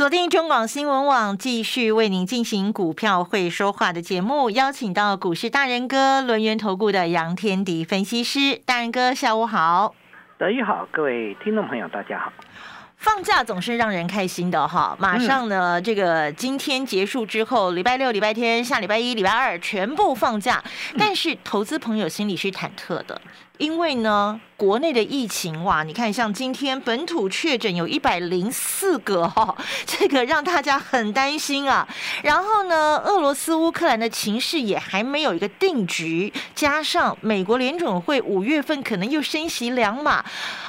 锁定中广新闻网，继续为您进行股票会说话的节目，邀请到股市大人哥轮源投顾的杨天迪分析师，大人哥下午好，德宇好，各位听众朋友大家好。放假总是让人开心的哈，马上呢，这个今天结束之后，礼拜六、礼拜天、下礼拜一、礼拜二全部放假，但是投资朋友心里是忐忑的，因为呢。国内的疫情哇，你看像今天本土确诊有一百零四个 哈，这个让大家很担心啊。然后呢，俄罗斯乌克兰的情势也还没有一个定局，加上美国联准会五月份可能又升息两码，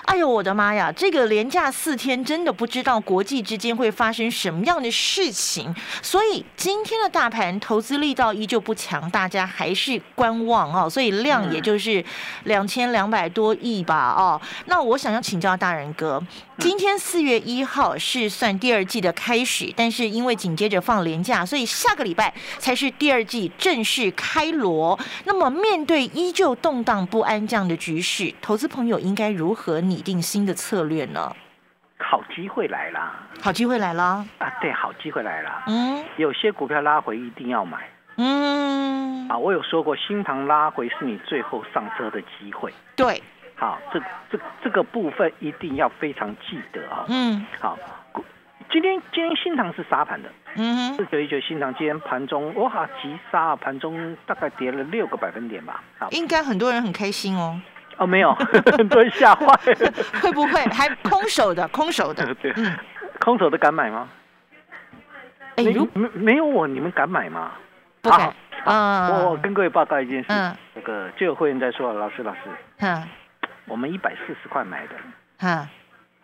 哎呦我的妈呀，这个连假四天真的不知道国际之间会发生什么样的事情。所以今天的大盘投资力道依旧不强，大家还是观望哦。所以量也就是两千两百多亿。吧哦，那我想要请教大人哥，今天四月一号是算第二季的开始，但是因为紧接着放年假，所以下个礼拜才是第二季正式开锣。那么面对依旧动荡不安这样的局势，投资朋友应该如何拟定新的策略呢？好机会来了，好机会来了啊！对，好机会来了。嗯，有些股票拉回一定要买。嗯，啊，我有说过，新塘拉回是你最后上车的机会。对。好，这这这个部分一定要非常记得啊。嗯，好，今天今天新塘是杀盘的，嗯，四九一九新塘今天盘中哇急杀啊，盘中大概跌了六个百分点吧。好，应该很多人很开心哦。哦，没有，很多人吓坏。会不会还空手的？空手的？对，空手的敢买吗？哎，没没有我，你们敢买吗？不敢。啊，我跟各位报告一件事，那个就有会员在说，老师老师，嗯。我们一百四十块买的，嗯，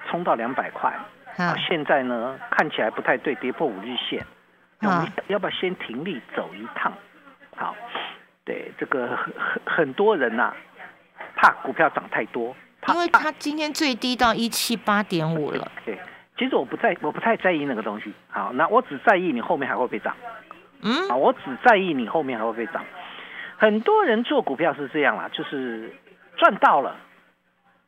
冲到两百块，啊，现在呢看起来不太对，跌破五日线，啊，要不要先停利走一趟？好，对，这个很很很多人呐，怕股票涨太多，因为它今天最低到一七八点五了。对，其实我不在，我不太在意那个东西。好，那我只在意你后面还会不会涨。嗯，啊，我只在意你后面还会不会涨。很多人做股票是这样啦，就是赚到了。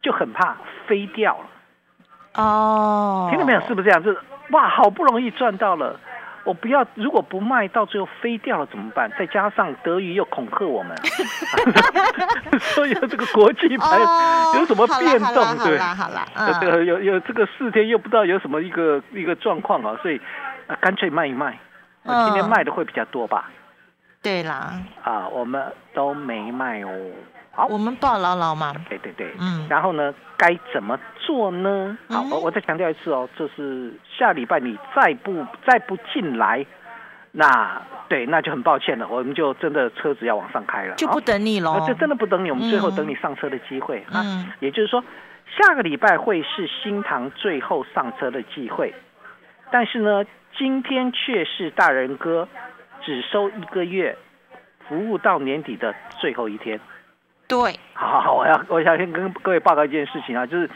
就很怕飞掉了哦，听到没有？是不是这样？就是哇，好不容易赚到了，我不要，如果不卖，到最后飞掉了怎么办？再加上德语又恐吓我们 所以这个国际牌有什么变动？对，好了，这个有有这个四天又不知道有什么一个一个状况啊，所以干脆卖一卖，今天卖的会比较多吧？对啦，啊，我们都没卖哦。好，我们抱牢牢嘛。对对对，嗯。然后呢，该怎么做呢？好，我我再强调一次哦，就是下礼拜你再不再不进来，那对，那就很抱歉了，我们就真的车子要往上开了，就不等你喽。这真的不等你，我们最后等你上车的机会啊。也就是说，下个礼拜会是新塘最后上车的机会，但是呢，今天却是大人哥只收一个月，服务到年底的最后一天。对，好，好，我要，我想先跟各位报告一件事情啊，就是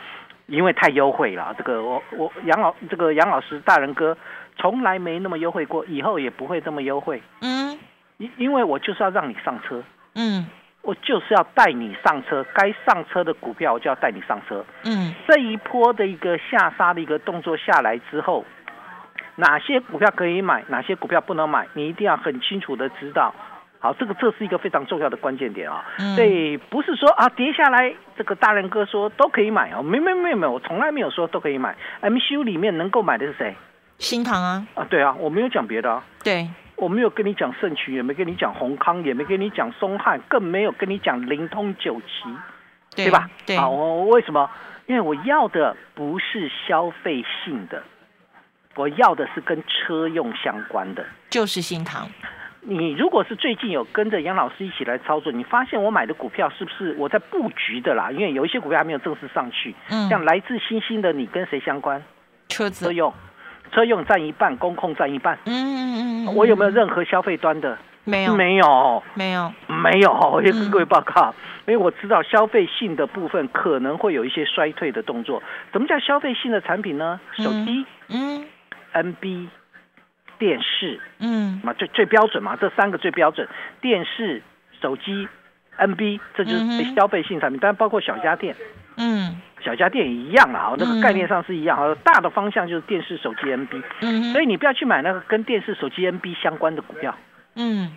因为太优惠了，这个我我杨老这个杨老师大人哥从来没那么优惠过，以后也不会这么优惠。嗯，因因为我就是要让你上车，嗯，我就是要带你上车，该上车的股票我就要带你上车。嗯，这一波的一个下杀的一个动作下来之后，哪些股票可以买，哪些股票不能买，你一定要很清楚的知道。好，这个这是一个非常重要的关键点啊！对，不是说啊跌下来，这个大人哥说都可以买哦，没没没没，我从来没有说都可以买。MCU 里面能够买的是谁？新塘啊！啊，对啊，我没有讲别的啊。对，我没有跟你讲盛群，也没跟你讲宏康，也没跟你讲松汉，更没有跟你讲灵通九旗，对吧？对，好，我为什么？因为我要的不是消费性的，我要的是跟车用相关的，就是新唐。你如果是最近有跟着杨老师一起来操作，你发现我买的股票是不是我在布局的啦？因为有一些股票还没有正式上去，嗯，像来自星星的你跟谁相关？车子车用，车用占一半，工控占一半。嗯嗯嗯。我有没有任何消费端的？没有，没有，没有，没有。我也跟各位报告，因为我知道消费性的部分可能会有一些衰退的动作。什么叫消费性的产品呢？手机，嗯，NB，电视，嗯，嘛最最标准嘛，这三个最标准。电视、手机、NB，这就是消费性产品，当然包括小家电，嗯，小家电也一样啊，那个概念上是一样啊。大的方向就是电视、手机、NB，嗯，所以你不要去买那个跟电视、手机、NB 相关的股票。嗯，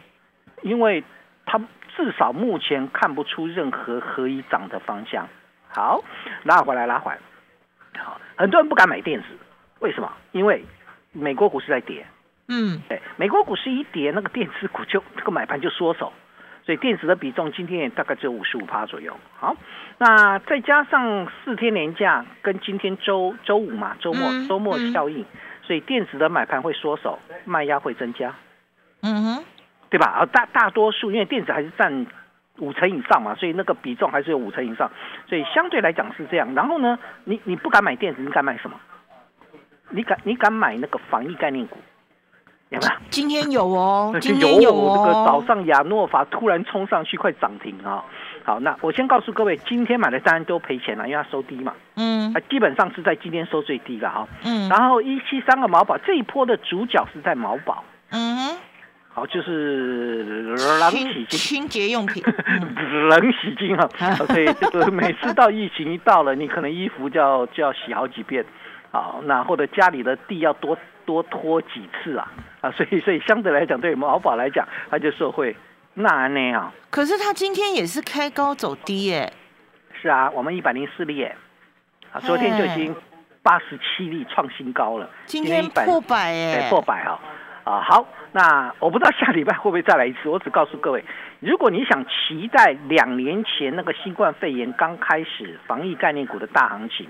因为它至少目前看不出任何可以涨的方向。好，拉回来，拉回来。好，很多人不敢买电子，为什么？因为美国股市在跌。嗯，对，美国股市一跌，那个电子股就这个买盘就缩手，所以电子的比重今天也大概只有五十五趴左右。好，那再加上四天连假跟今天周周五嘛，周末周末效应，所以电子的买盘会缩手，卖压会增加。嗯哼，对吧？啊，大大多数因为电子还是占五成以上嘛，所以那个比重还是有五成以上，所以相对来讲是这样。然后呢，你你不敢买电子，你敢买什么？你敢你敢买那个防疫概念股？有没有？今天有哦，今天有哦。这个早上亚诺法突然冲上去，快涨停啊！好，那我先告诉各位，今天买的当然都赔钱了，因为它收低嘛。嗯，啊，基本上是在今天收最低了哈。嗯，然后一七三个毛宝这一波的主角是在毛宝。嗯。好，就是冷洗精、清洁用品，冷洗精啊，所以这个每次到疫情一到了，你可能衣服就要就要洗好几遍，好，那或者家里的地要多多拖几次啊，啊，所以所以相对来讲，对毛宝来讲，它就受惠。那那样，可是它今天也是开高走低耶。是啊，我们一百零四例，啊，昨天就已经八十七例创新高了，今天破百哎，破百啊。啊，好，那我不知道下礼拜会不会再来一次。我只告诉各位，如果你想期待两年前那个新冠肺炎刚开始防疫概念股的大行情，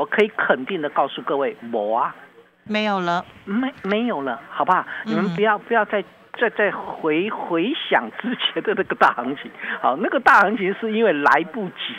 我可以肯定的告诉各位，我啊，没有了，没没有了，好不好？你们不要不要再再再回回想之前的那个大行情，好，那个大行情是因为来不及。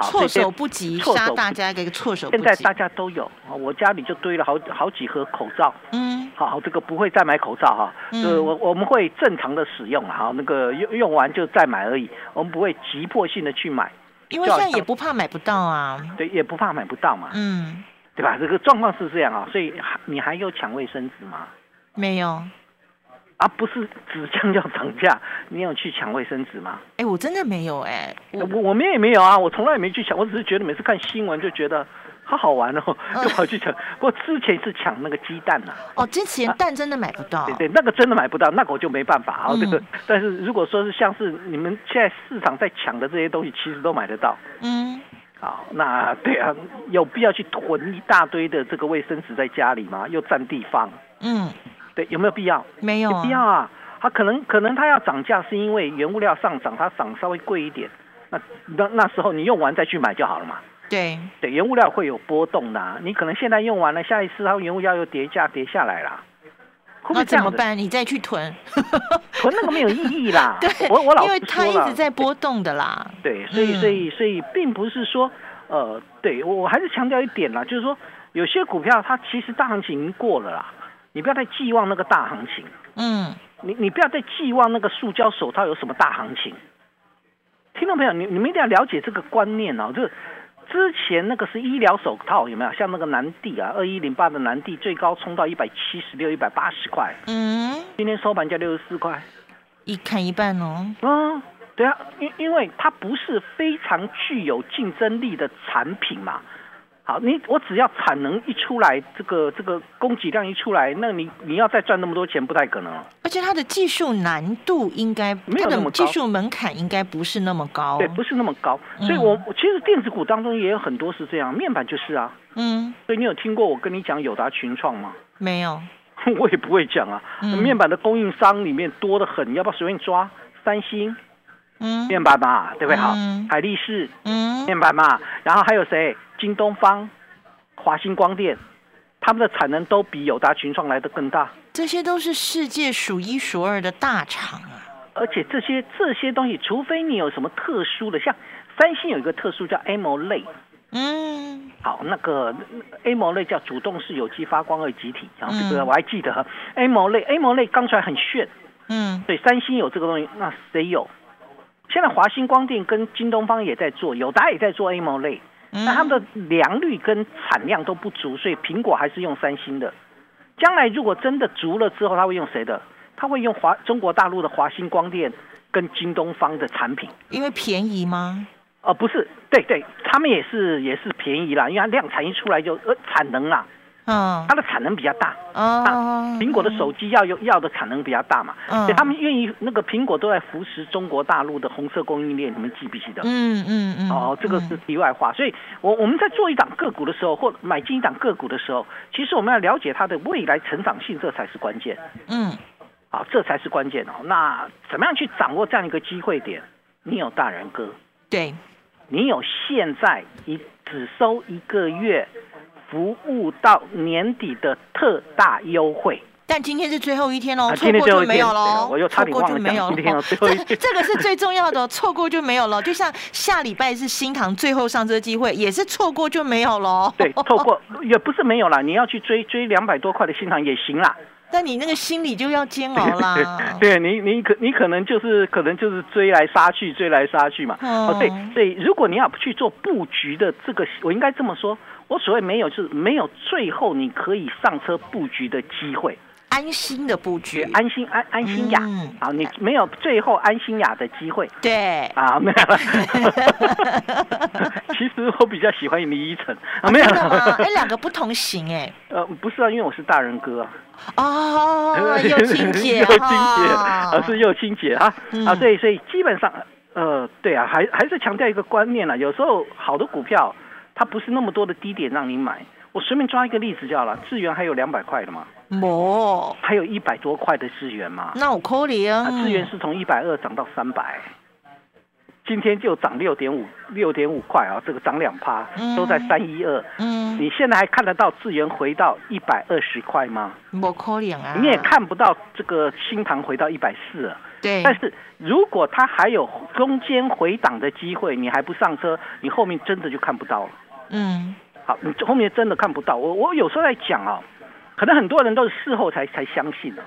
措手不及，杀大家一个措手不及。现在大家都有，我家里就堆了好好几盒口罩。嗯，好，这个不会再买口罩哈，呃，我我们会正常的使用哈，那个用用完就再买而已，我们不会急迫性的去买。因为现在也不怕买不到啊。对，也不怕买不到嘛。嗯，对吧？这个状况是这样啊，所以还你还有抢卫生纸吗？没有。啊，不是纸浆要涨价，你有去抢卫生纸吗？哎，我真的没有哎，我我们也没有啊，我从来也没去抢，我只是觉得每次看新闻就觉得好好玩哦，就跑去抢。不过之前是抢那个鸡蛋呐。哦，之前蛋真的买不到。对对，那个真的买不到，那个我就没办法啊。这个，但是如果说是像是你们现在市场在抢的这些东西，其实都买得到。嗯。好，那对啊，有必要去囤一大堆的这个卫生纸在家里吗？又占地方。嗯。对，有没有必要？没有必要啊。它可能可能它要涨价，是因为原物料上涨，它涨稍微贵一点。那那那时候你用完再去买就好了嘛。对对，原物料会有波动的。你可能现在用完了，下一次它原物料又跌价跌下来了。那怎么办？你再去囤，囤那个没有意义啦。对，我我老因为它一直在波动的啦。对，所以所以所以并不是说呃，对我我还是强调一点啦，就是说有些股票它其实大行情已经过了啦。你不要再寄望那个大行情，嗯，你你不要再寄望那个塑胶手套有什么大行情。听众朋友，你你们一定要了解这个观念哦，就是之前那个是医疗手套有没有？像那个南地啊，二一零八的南地最高冲到一百七十六、一百八十块，嗯，今天收盘价六十四块，一砍一半哦。嗯，对啊，因因为它不是非常具有竞争力的产品嘛。好，你我只要产能一出来，这个这个供给量一出来，那你你要再赚那么多钱不太可能。而且它的技术难度应该没有那么高，技术门槛应该不是那么高。对，不是那么高。所以我其实电子股当中也有很多是这样，面板就是啊。嗯。所以你有听过我跟你讲友达群创吗？没有。我也不会讲啊。面板的供应商里面多的很，你要不要随便抓？三星。嗯。面板嘛，对不对？好。海力士。嗯。面板嘛，然后还有谁？京东方、华星光电，他们的产能都比友达群创来的更大。这些都是世界数一数二的大厂啊！而且这些这些东西，除非你有什么特殊的，像三星有一个特殊叫 AMOLED，嗯，好，那个 a mo 类叫主动式有机发光二极体，然后这个我还记得 A 膜类 A 膜类刚出来很炫，嗯，对，三星有这个东西，那谁有？现在华星光电跟京东方也在做，友达也在做 AMO 类，那他们的良率跟产量都不足，所以苹果还是用三星的。将来如果真的足了之后，他会用谁的？他会用华中国大陆的华星光电跟京东方的产品，因为便宜吗？哦，不是，对对，他们也是也是便宜啦，因为它量产一出来就呃产能啦，嗯，它的产能比较大，哦，苹果的手机要用要的产能比较大嘛，嗯，所以他们愿意那个苹果都在扶持中国大陆的红色供应链，你们记不记得？嗯嗯嗯，哦，这个是题外话，所以我我们在做一档个股的时候，或买进一档个股的时候，其实我们要了解它的未来成长性，这才是关键，嗯，好，这才是关键哦。那怎么样去掌握这样一个机会点？你有大人哥，对。你有现在一只收一个月，服务到年底的特大优惠，但今天是最后一天喽，错过就没有喽，我又差点忘了今天有最后一天，这个是最重要的，错过就没有了。就像下礼拜是新塘最后上车机会，也是错过就没有喽。对，错过也不是没有啦，你要去追追两百多块的新塘也行啦。但你那个心里就要煎熬啦。对你，你可你可能就是可能就是追来杀去，追来杀去嘛。哦，对对，如果你要去做布局的这个，我应该这么说，我所谓没有是没有最后你可以上车布局的机会。安心的布局，安心安安心雅啊，你没有最后安心雅的机会。对啊，没有。其实我比较喜欢李依晨啊，没有。哎，两个不同型哎。呃，不是啊，因为我是大人哥啊。哦，又亲姐，又亲姐，而是又亲姐啊啊，所以所以基本上呃，对啊，还还是强调一个观念啊，有时候好的股票它不是那么多的低点让你买。我随便抓一个例子就好了，智源还有两百块的吗？没，还有一百多块的资源吗？那我扣你啊！资源是从一百二涨到三百，今天就涨六点五，六点五块啊！这个涨两趴，都在三一二。嗯，你现在还看得到资源回到一百二十块吗？没可能啊！你也看不到这个新塘回到一百四。对。但是如果它还有中间回档的机会，你还不上车，你后面真的就看不到了。嗯。好，你后面真的看不到。我我有时候在讲啊。可能很多人都是事后才才相信的。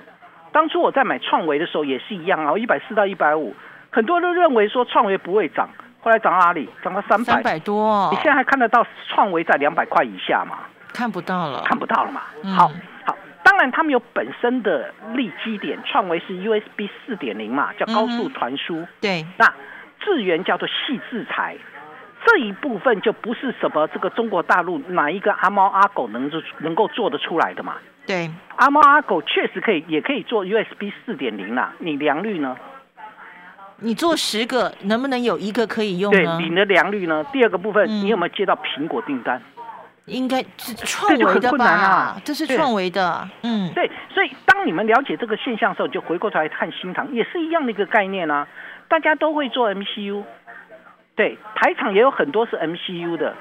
当初我在买创维的时候也是一样啊，一百四到一百五，很多人都认为说创维不会涨，后来涨到哪里？涨到三百，三百多。你现在还看得到创维在两百块以下吗？看不到了，看不到了嘛。好，好，当然他们有本身的利基点，创维是 USB 四点零嘛，叫高速传输。对，那智源叫做细制裁。这一部分就不是什么这个中国大陆哪一个阿猫阿狗能做能够做得出来的嘛？对，阿猫阿狗确实可以，也可以做 USB 四点零啦。你良率呢？你做十个，能不能有一个可以用呢？对，你的良率呢？第二个部分，你有没有接到苹果订单？应该是创维的吧？这是创维的。嗯，对。所以当你们了解这个现象的时候，就回过头来看新塘，也是一样的一个概念啊。大家都会做 MCU。对，台厂也有很多是 MCU 的，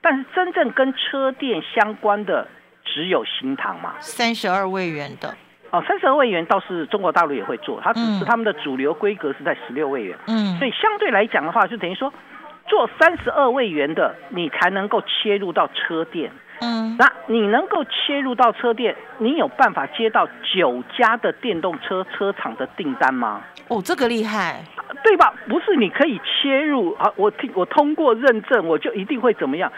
但是真正跟车电相关的只有新唐嘛。三十二位元的哦，三十二位元倒是中国大陆也会做，它只是他们的主流规格是在十六位元。嗯，所以相对来讲的话，就等于说做三十二位元的，你才能够切入到车电。嗯，那你能够切入到车店，你有办法接到九家的电动车车厂的订单吗？哦，这个厉害。对吧？不是你可以切入啊！我听我通过认证，我就一定会怎么样？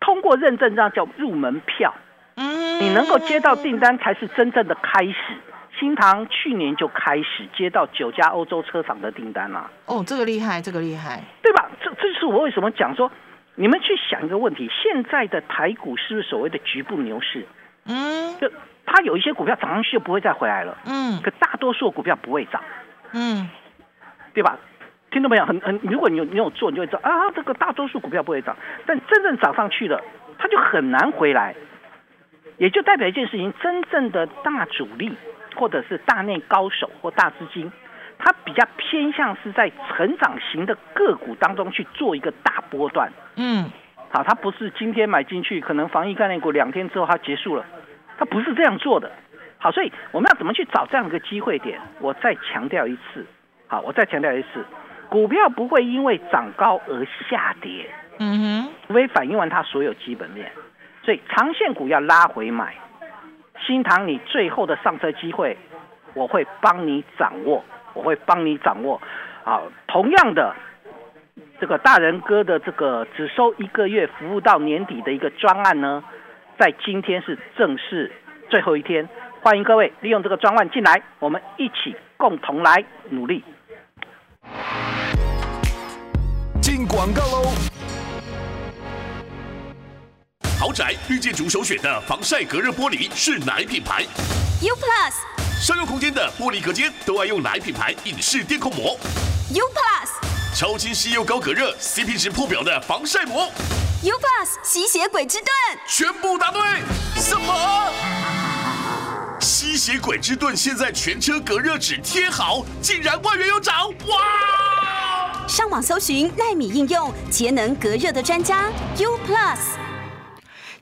通过认证这样叫入门票。嗯，你能够接到订单才是真正的开始。新塘去年就开始接到九家欧洲车厂的订单了。哦，这个厉害，这个厉害，对吧？这这是我为什么讲说，你们去想一个问题：现在的台股是不是所谓的局部牛市？嗯，就它有一些股票涨上去就不会再回来了。嗯，可大多数股票不会涨。嗯。对吧？听到没有？很很，如果你有你有做，你就会知道啊，这个大多数股票不会涨，但真正涨上去了，它就很难回来，也就代表一件事情：真正的大主力或者是大内高手或大资金，它比较偏向是在成长型的个股当中去做一个大波段。嗯，好，它不是今天买进去，可能防疫概念股两天之后它结束了，它不是这样做的。好，所以我们要怎么去找这样一个机会点？我再强调一次。好，我再强调一次，股票不会因为涨高而下跌。嗯哼，除非反映完它所有基本面，所以长线股要拉回买。新塘，你最后的上车机会，我会帮你掌握，我会帮你掌握。好，同样的，这个大人哥的这个只收一个月服务到年底的一个专案呢，在今天是正式最后一天，欢迎各位利用这个专案进来，我们一起共同来努力。进广告喽。豪宅绿建筑首选的防晒隔热玻璃是哪品牌？U Plus。商用空间的玻璃隔间都爱用哪品牌隐式电控膜？U Plus。超清晰又高隔热，CP 值破表的防晒膜？U Plus 吸血鬼之盾。全部答对。什么？吸血鬼之盾现在全车隔热纸贴好，竟然万元有涨！哇！上网搜寻纳米应用节能隔热的专家 U Plus。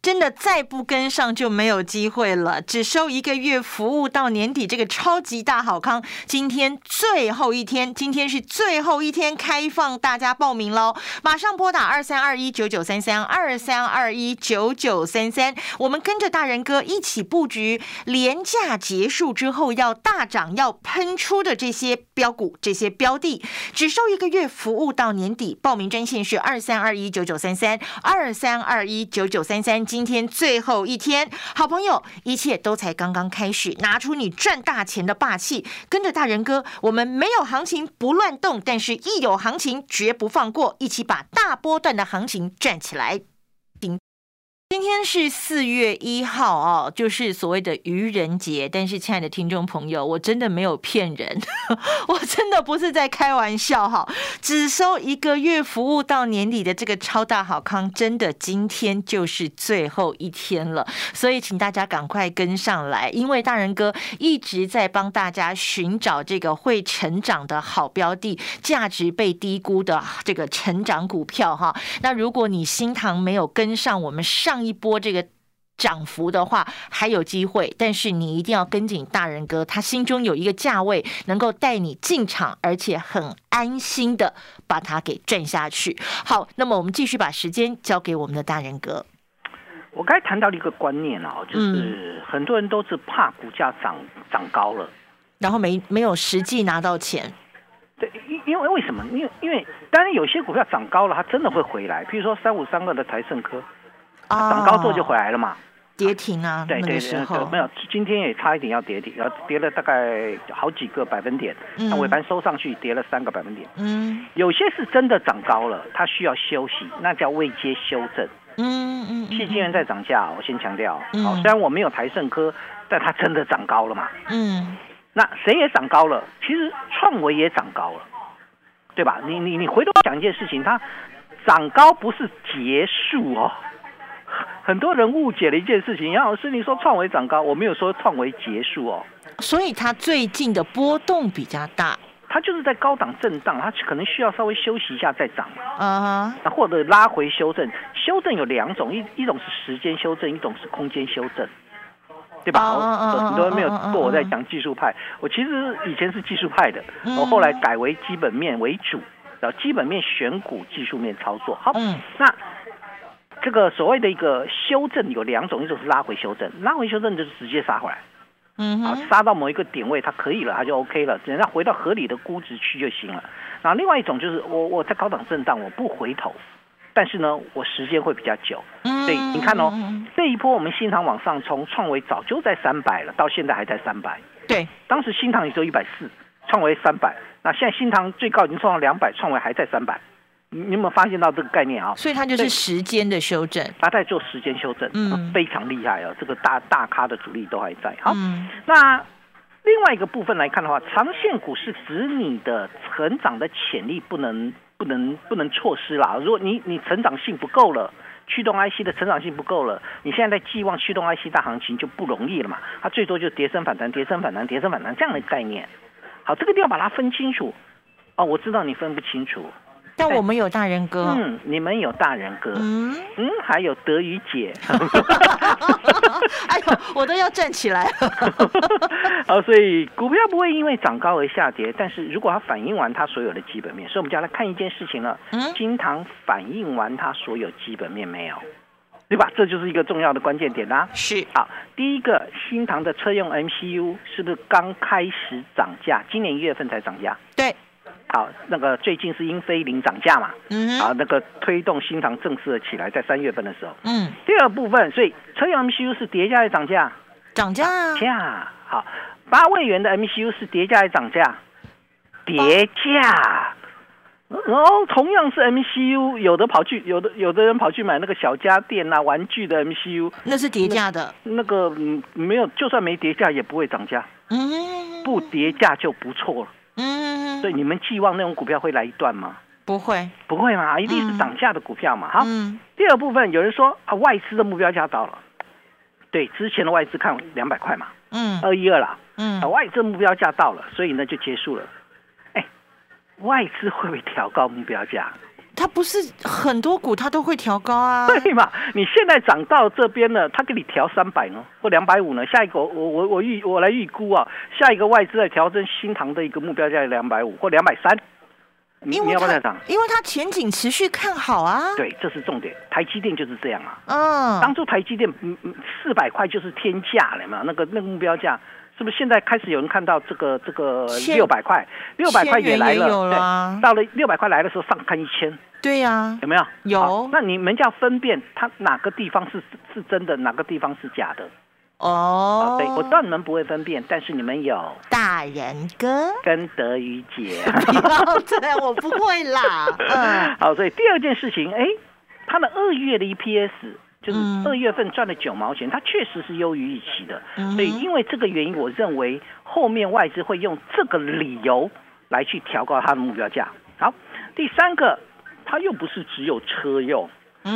真的再不跟上就没有机会了。只收一个月服务到年底，这个超级大好康，今天最后一天，今天是最后一天开放大家报名喽！马上拨打二三二一九九三三二三二一九九三三，我们跟着大人哥一起布局，廉价结束之后要大涨要喷出的这些标股、这些标的，只收一个月服务到年底。报名专线是二三二一九九三三二三二一九九三三。今天最后一天，好朋友，一切都才刚刚开始，拿出你赚大钱的霸气，跟着大人哥，我们没有行情不乱动，但是一有行情绝不放过，一起把大波段的行情赚起来。今天是四月一号哦，就是所谓的愚人节。但是，亲爱的听众朋友，我真的没有骗人，我真的不是在开玩笑哈。只收一个月服务到年底的这个超大好康，真的今天就是最后一天了。所以，请大家赶快跟上来，因为大人哥一直在帮大家寻找这个会成长的好标的，价值被低估的这个成长股票哈。那如果你新塘没有跟上我们上，一波这个涨幅的话还有机会，但是你一定要跟紧大人哥，他心中有一个价位能够带你进场，而且很安心的把它给赚下去。好，那么我们继续把时间交给我们的大人哥。我刚才谈到了一个观念哦，就是很多人都是怕股价涨涨高了，然后没没有实际拿到钱。对，因因为为什么？因为因为当然有些股票涨高了，它真的会回来，比如说三五三二的台盛科。涨高之后就回来了嘛，跌停啊，对对对，没有，今天也差一点要跌停，然后跌了大概好几个百分点，那尾盘收上去跌了三个百分点，嗯，有些是真的涨高了，它需要休息，那叫未接修正，嗯嗯，细晶元在涨价，我先强调，好，虽然我没有台盛科，但它真的涨高了嘛，嗯，那谁也涨高了，其实创维也涨高了，对吧？你你你回头想一件事情，它涨高不是结束哦。很多人误解了一件事情，杨老师，你说创维涨高，我没有说创维结束哦。所以它最近的波动比较大，它就是在高档震荡，它可能需要稍微休息一下再涨啊，或者拉回修正。修正有两种，一一种是时间修正，一种是空间修正，对吧？很多人没有过我在讲技术派，我其实以前是技术派的，我后来改为基本面为主，然后基本面选股，技术面操作。好，那。这个所谓的一个修正有两种，一种是拉回修正，拉回修正就是直接杀回来，嗯，好，杀到某一个点位它可以了，它就 OK 了，只要回到合理的估值区就行了。然后另外一种就是我我在高档震荡我不回头，但是呢我时间会比较久，所以你看哦，这一波我们新塘往上冲，创维早就在三百了，到现在还在三百，对，当时新塘也只有一百四，创维三百，那现在新塘最高已经冲到两百，创维还在三百。你有没有发现到这个概念啊？所以它就是时间的修正，它在做时间修正，嗯，非常厉害啊！这个大大咖的主力都还在。好，那另外一个部分来看的话，长线股是指你的成长的潜力不能不能不能错失啦。如果你你成长性不够了，驱动 IC 的成长性不够了，你现在在寄望驱动 IC 大行情就不容易了嘛？它最多就跌升反弹，跌升反弹，跌升反弹这样的概念。好，这个地方把它分清楚。哦，我知道你分不清楚。但我们有大人哥，嗯，你们有大人哥，嗯嗯，还有德语姐，哎呦，我都要站起来。啊，所以股票不会因为涨高而下跌，但是如果它反映完它所有的基本面，所以我们就要来看一件事情了。嗯，金堂反映完它所有基本面没有？对吧？这就是一个重要的关键点啦。是。好，第一个，新唐的车用 MCU 是不是刚开始涨价？今年一月份才涨价。对。好，那个最近是英飞凌涨价嘛？嗯。啊，那个推动新唐正式的起来，在三月份的时候。嗯。第二部分，所以车用 MCU 是叠加还是涨价？涨价。价。好，八位元的 MCU 是叠加还是涨价？叠价。然后同样是 MCU，有的跑去，有的有的人跑去买那个小家电啊、玩具的 MCU，那是叠价的。那个嗯，没有，就算没叠价也不会涨价。嗯，不叠价就不错了。嗯，所以你们寄望那种股票会来一段吗？不会，不会嘛，一定是涨价的股票嘛。好，第二部分有人说啊，外资的目标价到了。对，之前的外资看两百块嘛。嗯，二一二啦。嗯，外资目标价到了，所以呢就结束了。哎外资会不会调高目标价？它不是很多股它都会调高啊？对嘛？你现在涨到这边了，它给你调三百呢，或两百五呢？下一个我我我预我来预估啊，下一个外资在调整新塘的一个目标价两百五或两百三。你你要不要涨？因为它前景持续看好啊。对，这是重点。台积电就是这样啊。嗯。当初台积电嗯嗯四百块就是天价了嘛，那个那个目标价。是不是现在开始有人看到这个这个六百块，六百块也来了，对，到了六百块来的时候上看一千，对呀，有没有？有。那你们要分辨它哪个地方是是真的，哪个地方是假的？哦，对，我知道你们不会分辨，但是你们有大人哥跟德语姐，对，我不会啦。嗯，好，所以第二件事情，哎，他的二月的 EPS。就是二月份赚了九毛钱，它确实是优于预期的，所以因为这个原因，我认为后面外资会用这个理由来去调高它的目标价。好，第三个，它又不是只有车用，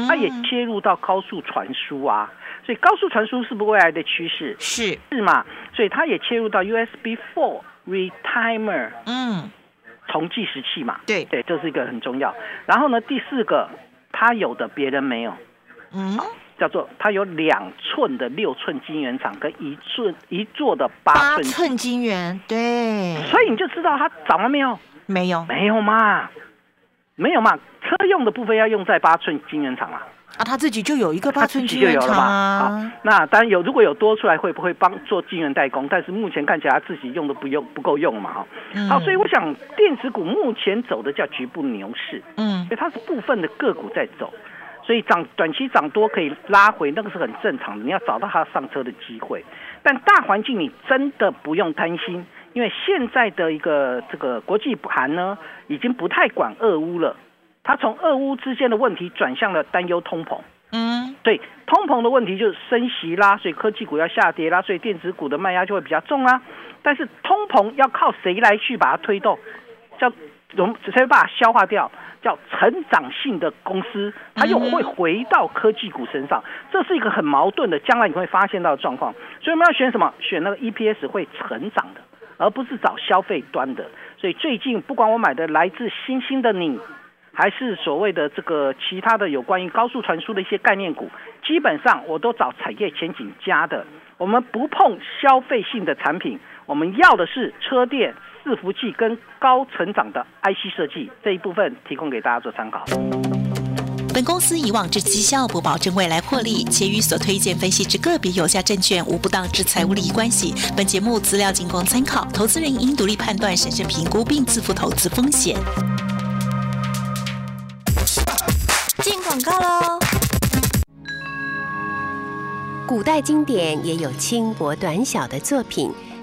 它也切入到高速传输啊，所以高速传输是不是未来的趋势？是是嘛？所以它也切入到 USB Four Retimer，嗯，重计时器嘛，对对，这是一个很重要。然后呢，第四个，它有的别人没有。嗯，叫做它有两寸的六寸晶圆厂跟一寸一座的八寸寸晶圆，对，所以你就知道它涨了没有？没有，没有嘛，没有嘛，车用的部分要用在八寸晶圆厂啊。啊，他自己就有一个八寸晶圆厂啊。那当然有，如果有多出来，会不会帮做晶圆代工？但是目前看起来他自己用的不用不够用嘛，哈。好，所以我想电子股目前走的叫局部牛市，嗯，所以它是部分的个股在走。所以涨短期涨多可以拉回，那个是很正常的。你要找到它上车的机会，但大环境你真的不用担心，因为现在的一个这个国际盘呢，已经不太管俄乌了，它从俄乌之间的问题转向了担忧通膨。嗯，对，通膨的问题就是升息啦，所以科技股要下跌啦，所以电子股的卖压就会比较重啦。但是通膨要靠谁来去把它推动？叫容谁把它消化掉？叫成长性的公司，它又会回到科技股身上，这是一个很矛盾的，将来你会发现到的状况。所以我们要选什么？选那个 EPS 会成长的，而不是找消费端的。所以最近不管我买的来自星星的你，还是所谓的这个其他的有关于高速传输的一些概念股，基本上我都找产业前景加的。我们不碰消费性的产品，我们要的是车电。伺服器跟高成长的 IC 设计这一部分提供给大家做参考。本公司以往之绩效不保证未来获利，且与所推荐分析之个别有价证券无不当之财务利益关系。本节目资料仅供参考，投资人应独立判断、审慎评估并自负投资风险。进广告喽！古代经典也有轻薄短小的作品。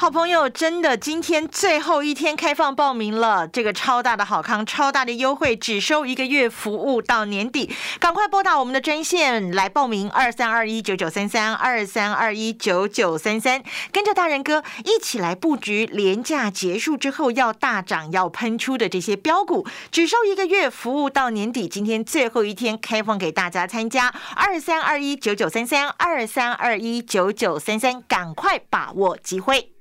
好朋友，真的今天最后一天开放报名了，这个超大的好康，超大的优惠，只收一个月服务到年底，赶快拨打我们的专线来报名，二三二一九九三三二三二一九九三三，跟着大人哥一起来布局廉价结束之后要大涨要喷出的这些标股，只收一个月服务到年底，今天最后一天开放给大家参加，二三二一九九三三二三二一九九三三，赶快把握机会。